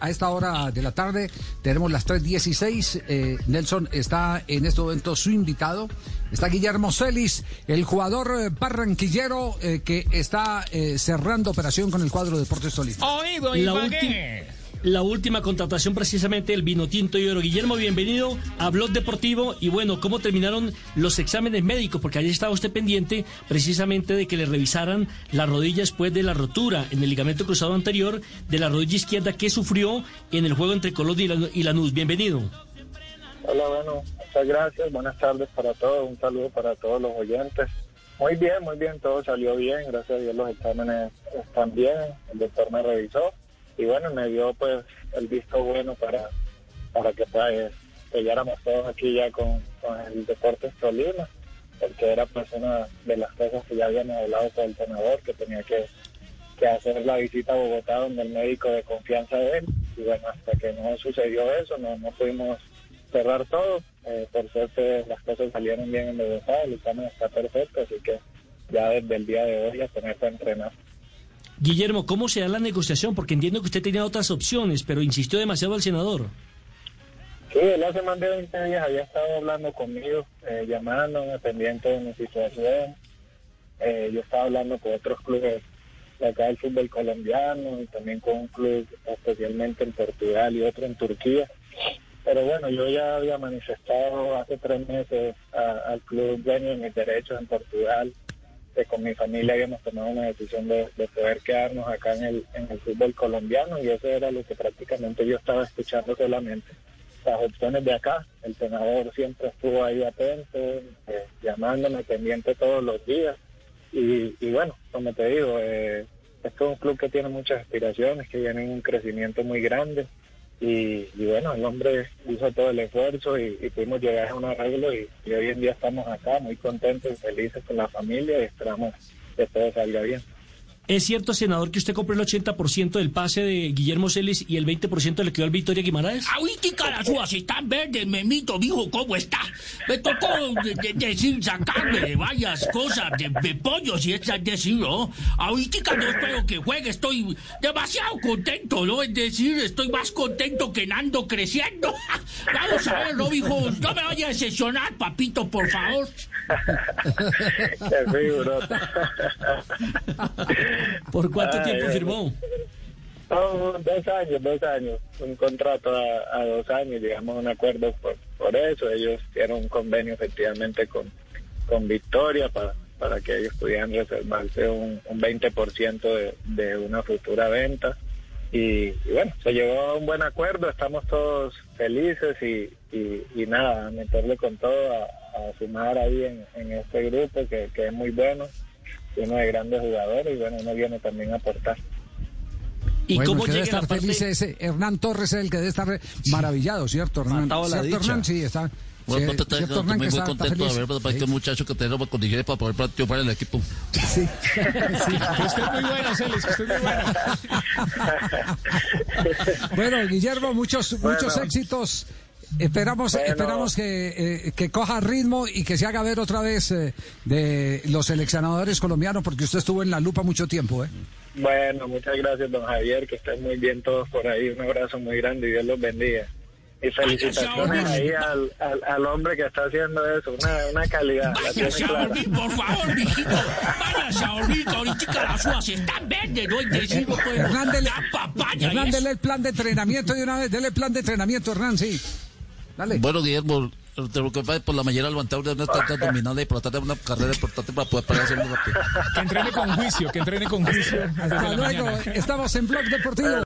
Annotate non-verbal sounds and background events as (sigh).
A esta hora de la tarde tenemos las 3.16. Eh, Nelson está en este momento su invitado. Está Guillermo Celis, el jugador eh, barranquillero eh, que está eh, cerrando operación con el cuadro Deportes Tolima. Oído, ¿y La, ulti-? La última contratación precisamente el vino tinto y oro. Guillermo, bienvenido a Blog Deportivo. Y bueno, ¿cómo terminaron los exámenes médicos? Porque ayer estaba usted pendiente precisamente de que le revisaran la rodilla después de la rotura en el ligamento cruzado anterior de la rodilla izquierda que sufrió en el juego entre Lan- y Lanús. Bienvenido. Hola, bueno, muchas gracias. Buenas tardes para todos. Un saludo para todos los oyentes. Muy bien, muy bien. Todo salió bien. Gracias a Dios los exámenes están bien. El doctor me revisó y bueno, me dio pues el visto bueno para, para que pues selláramos todos aquí ya con, con el Deportes Tolima, porque era pues una de las cosas que ya habíamos hablado con el senador, que tenía que, que hacer la visita a Bogotá donde el médico de confianza de él. Y bueno, hasta que no sucedió eso, no, no pudimos cerrar todo. Eh, por suerte las cosas salieron bien en Bogotá, el examen está perfecto, así que ya desde el día de hoy a ponerse a entrenar. Guillermo, ¿cómo se da la negociación? Porque entiendo que usted tenía otras opciones, pero insistió demasiado el senador. Sí, él hace más de 20 días había estado hablando conmigo, eh, llamándome, pendiente de mi situación. Eh, yo estaba hablando con otros clubes de acá del fútbol colombiano y también con un club especialmente en Portugal y otro en Turquía. Pero bueno, yo ya había manifestado hace tres meses al club dueño de mis derechos en Portugal, con mi familia habíamos tomado una decisión de, de poder quedarnos acá en el, en el fútbol colombiano y eso era lo que prácticamente yo estaba escuchando solamente las opciones de acá. El senador siempre estuvo ahí atento, eh, llamándome pendiente todos los días. Y, y bueno, como te digo, eh, esto es un club que tiene muchas aspiraciones, que viene en un crecimiento muy grande. Y, y bueno, el hombre hizo todo el esfuerzo y, pudimos llegar a un arreglo y, y hoy en día estamos acá muy contentos y felices con la familia y esperamos que todo salga bien. ¿Es cierto, senador, que usted compró el 80% del pase de Guillermo Celis y el 20% le quedó al Victoria Guimaraes? Ahorita las uvas están verdes, memito, dijo, ¿cómo está? Me tocó de- de- decir, sacarme de varias cosas, de, de pollos y es decir, ¿no? Ahorita no espero que juegue, estoy demasiado contento, ¿no? Es decir, estoy más contento que Nando creciendo. (laughs) Vamos a ver, ¿no, hijo? No me vaya a decepcionar, papito, por favor. (laughs) (laughs) ¿Por cuánto Ay, tiempo firmó? No, dos años, dos años, un contrato a, a dos años, llegamos a un acuerdo por, por eso, ellos hicieron un convenio efectivamente con, con Victoria para, para que ellos pudieran reservarse un, un 20% de, de una futura venta. Y, y bueno, se llegó a un buen acuerdo, estamos todos felices y, y, y nada, a meterle con todo, a, a sumar ahí en, en este grupo que, que es muy bueno, lleno de grandes jugadores y bueno, uno viene también a aportar. ¿Y bueno, cómo que debe llega la estar parte... feliz es eh, Hernán Torres, el que debe estar maravillado, ¿cierto, Hernán? ¿Cierto, dicha. Hernán? Sí, está. Bueno, sí, pues, está- ¿cierto, estoy Hernán, muy, está- está contento de ver para Sí. este muchacho que tenemos condiciones para poder triunfar en el equipo. Sí. (laughs) Usted es muy bueno, Celis, usted es muy bueno. (laughs) Bueno, Guillermo, muchos, Bueno. muchos éxitos. Esperamos, Bueno. esperamos que, eh, que coja ritmo y que se haga ver otra vez eh, de los seleccionadores colombianos, porque usted estuvo en la lupa mucho tiempo, ¿eh? Bueno, muchas gracias, don Javier, que estén muy bien todos por ahí. Un abrazo muy grande y Dios los bendiga. Y felicitaciones ahí al, al, al hombre que está haciendo eso, una, una calidad. La tiene Váyase a clara. dormir, por favor, mijito. Váyase a dormir, que ahorita las uvas están verdes, ¿no? Es decir, no puede Hernán, dele, la papaya. y Hernán, eso. dele el plan de entrenamiento de una vez, dele el plan de entrenamiento, Hernán, sí. Dale. Bueno, Guillermo, de lo que pasa por la mañana levantar de una tarde abdominal y tratar de una carrera importante para poder parar hacerlo rápido. Que entrene con juicio, que entrene con juicio. Hasta la luego, estamos en Blog Deportivo.